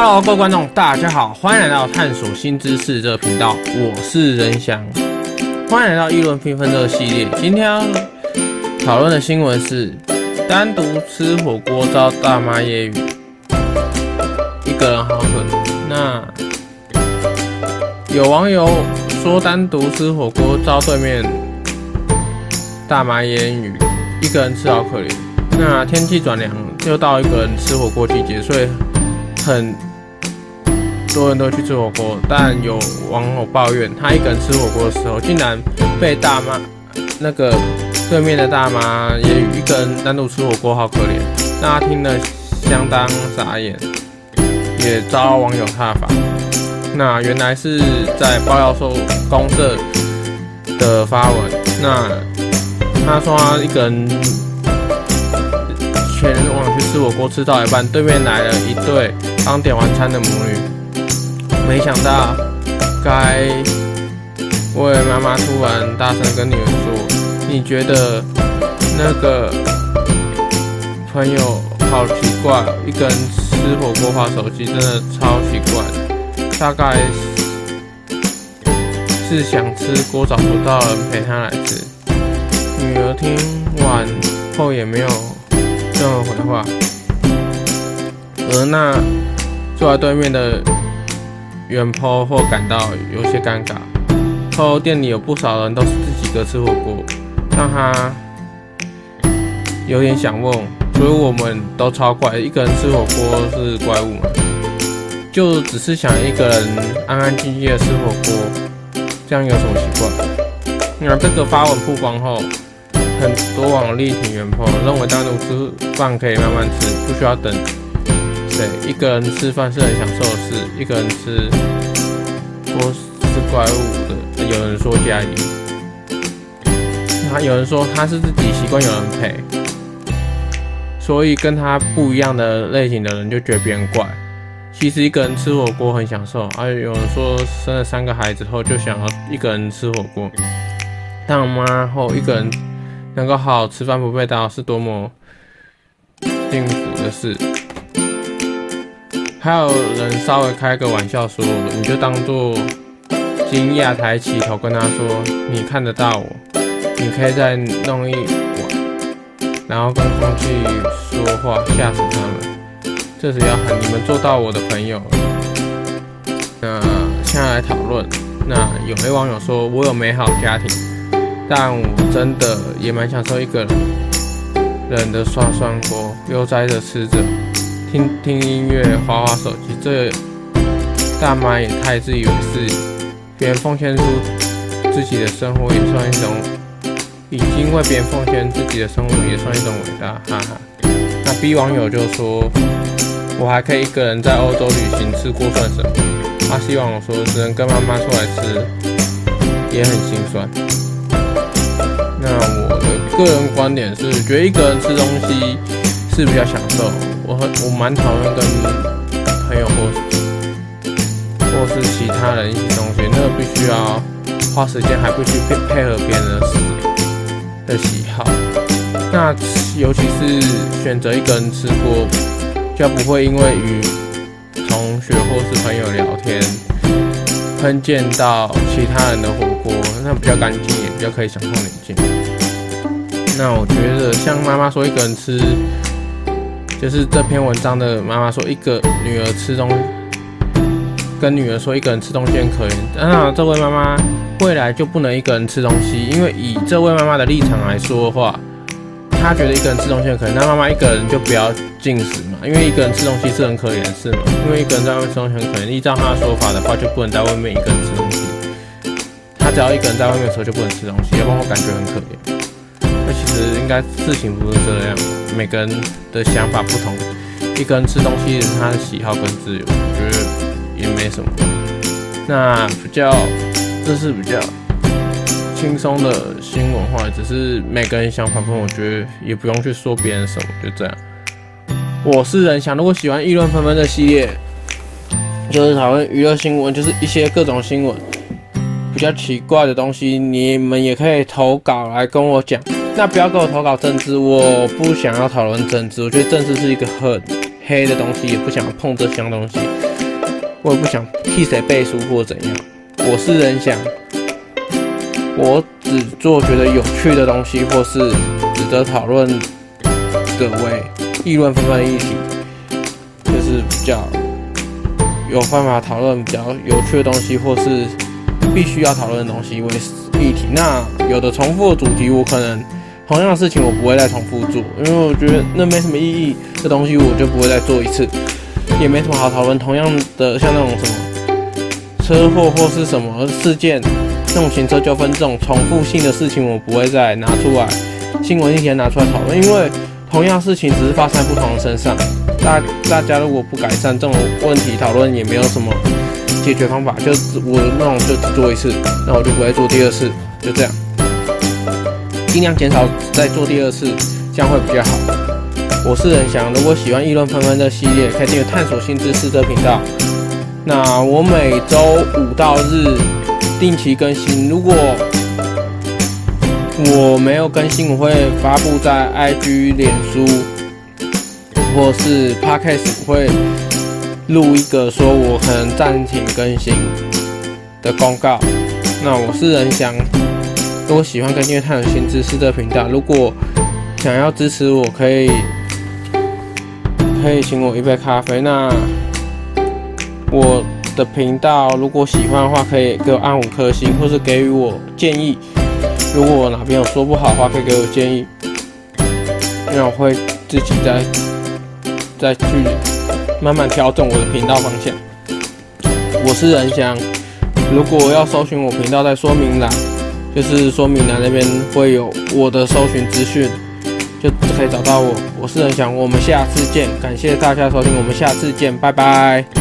Hello，各位观众，大家好，欢迎来到探索新知识这个频道，我是仁翔，欢迎来到议论纷纷这个系列。今天讨论的新闻是单独吃火锅遭大妈揶揄，一个人好可怜。那有网友说单独吃火锅遭对面大妈揶揄，一个人吃好可怜。那天气转凉，又到一个人吃火锅季节，所以。很多人都去吃火锅，但有网友抱怨，他一个人吃火锅的时候，竟然被大妈那个对面的大妈也一个人单独吃火锅，好可怜。那他听了相当傻眼，也遭网友挞伐。那原来是在爆料说公社的发文，那他说他一个人。前往去吃火锅，吃到一半，对面来了一对刚点完餐的母女。没想到，该位妈妈突然大声跟女儿说：“你觉得那个朋友好奇怪，一个人吃火锅滑手机，真的超奇怪。大概是想吃锅找不到人陪她来吃。”女儿听完后也没有。任何回话，而那坐在对面的原 po 或感到有些尴尬。后店里有不少人都是自己个吃火锅，让他有点想问：所以我们都超怪，一个人吃火锅是怪物吗？就只是想一个人安安静静的吃火锅，这样有什么奇怪？那这个发文曝光后。很多网友力挺原 po，认为单独吃饭可以慢慢吃，不需要等对。一个人吃饭是很享受的事，一个人吃锅是怪物的。有人说加一，那有人说他是自己习惯有人陪，所以跟他不一样的类型的人就觉得别人怪。其实一个人吃火锅很享受，而有人说生了三个孩子后就想要一个人吃火锅，当妈后一个人。能够好好吃饭不被打扰是多么幸福的事。还有人稍微开个玩笑说：“你就当做惊讶，抬起头跟他说，你看得到我，你可以再弄一碗，然后跟空气说话，吓死他们。这是要喊你们做到我的朋友。”那现在来讨论。那有位网友说：“我有美好家庭。”但我真的也蛮享受一个人人的涮涮锅，悠哉的吃着，听听音乐，滑滑手机。这大妈也太自以为是，别人奉献出自己的生活也算一种，已经为别人奉献自己的生活也算一种伟大，哈哈。那 B 网友就说，我还可以一个人在欧洲旅行吃锅算什么？他希望我说，只能跟妈妈出来吃，也很心酸。那我的个人观点是，觉得一个人吃东西是比较享受。我蛮讨厌跟朋友或或是其他人一起吃东西，那个必须要花时间，还必须配配合别人的喜的喜好。那尤其是选择一个人吃锅，就不会因为与同学或是朋友聊天，喷溅到其他人的火锅，那比较干净，也比较可以享受宁静。那我觉得像妈妈说一个人吃，就是这篇文章的妈妈说一个女儿吃东，跟女儿说一个人吃东西很可怜。那这位妈妈未来就不能一个人吃东西，因为以这位妈妈的立场来说的话，她觉得一个人吃东西很可怜。那妈妈一个人就不要进食嘛，因为一个人吃东西是很可怜的事嘛。因为一个人在外面吃东西很可怜，依照她的说法的话，就不能在外面一个人吃东西。她只要一个人在外面的时候就不能吃东西，要不然我感觉很可怜。那其实应该事情不是这样，每个人的想法不同，一个人吃东西他的喜好跟自由，我觉得也没什么。那比较，这是比较轻松的新闻话，只是每个人想法不同，我觉得也不用去说别人什么，就这样。我是人想，如果喜欢议论纷纷的系列，就是讨论娱乐新闻，就是一些各种新闻比较奇怪的东西，你们也可以投稿来跟我讲。那不要给我投稿政治，我不想要讨论政治。我觉得政治是一个很黑的东西，也不想碰这箱东西。我也不想替谁背书或怎样。我是人想，我只做觉得有趣的东西，或是值得讨论的为议论纷纷的议题，就是比较有办法讨论比较有趣的东西，或是必须要讨论的东西为议题。那有的重复的主题，我可能同样的事情我不会再重复做，因为我觉得那没什么意义这东西，我就不会再做一次，也没什么好讨论。同样的，像那种什么。车祸或是什么事件，那种行车纠纷这种重复性的事情，我不会再拿出来新闻一天拿出来讨论，因为同样事情只是发生在不同的身上，大大家如果不改善这种问题讨论，也没有什么解决方法。就我那种就只做一次，那我就不会做第二次，就这样，尽量减少再做第二次，这样会比较好。我是仁翔，如果喜欢议论纷纷的系列，可以订阅探索新知识这频道。那我每周五到日定期更新，如果我没有更新，我会发布在 IG、脸书或是 Podcast，会录一个说我可能暂停更新的公告。那我是仁翔，如果喜欢跟订阅探索新知识的频道，如果想要支持我，可以可以请我一杯咖啡。那。我的频道如果喜欢的话，可以给我按五颗星，或是给予我建议。如果我哪边有说不好的话，可以给我建议，那我会自己再再去慢慢调整我的频道方向。我是仁翔，如果要搜寻我频道，在说明栏，就是说明栏那边会有我的搜寻资讯，就可以找到我。我是任翔，我们下次见，感谢大家收听，我们下次见，拜拜。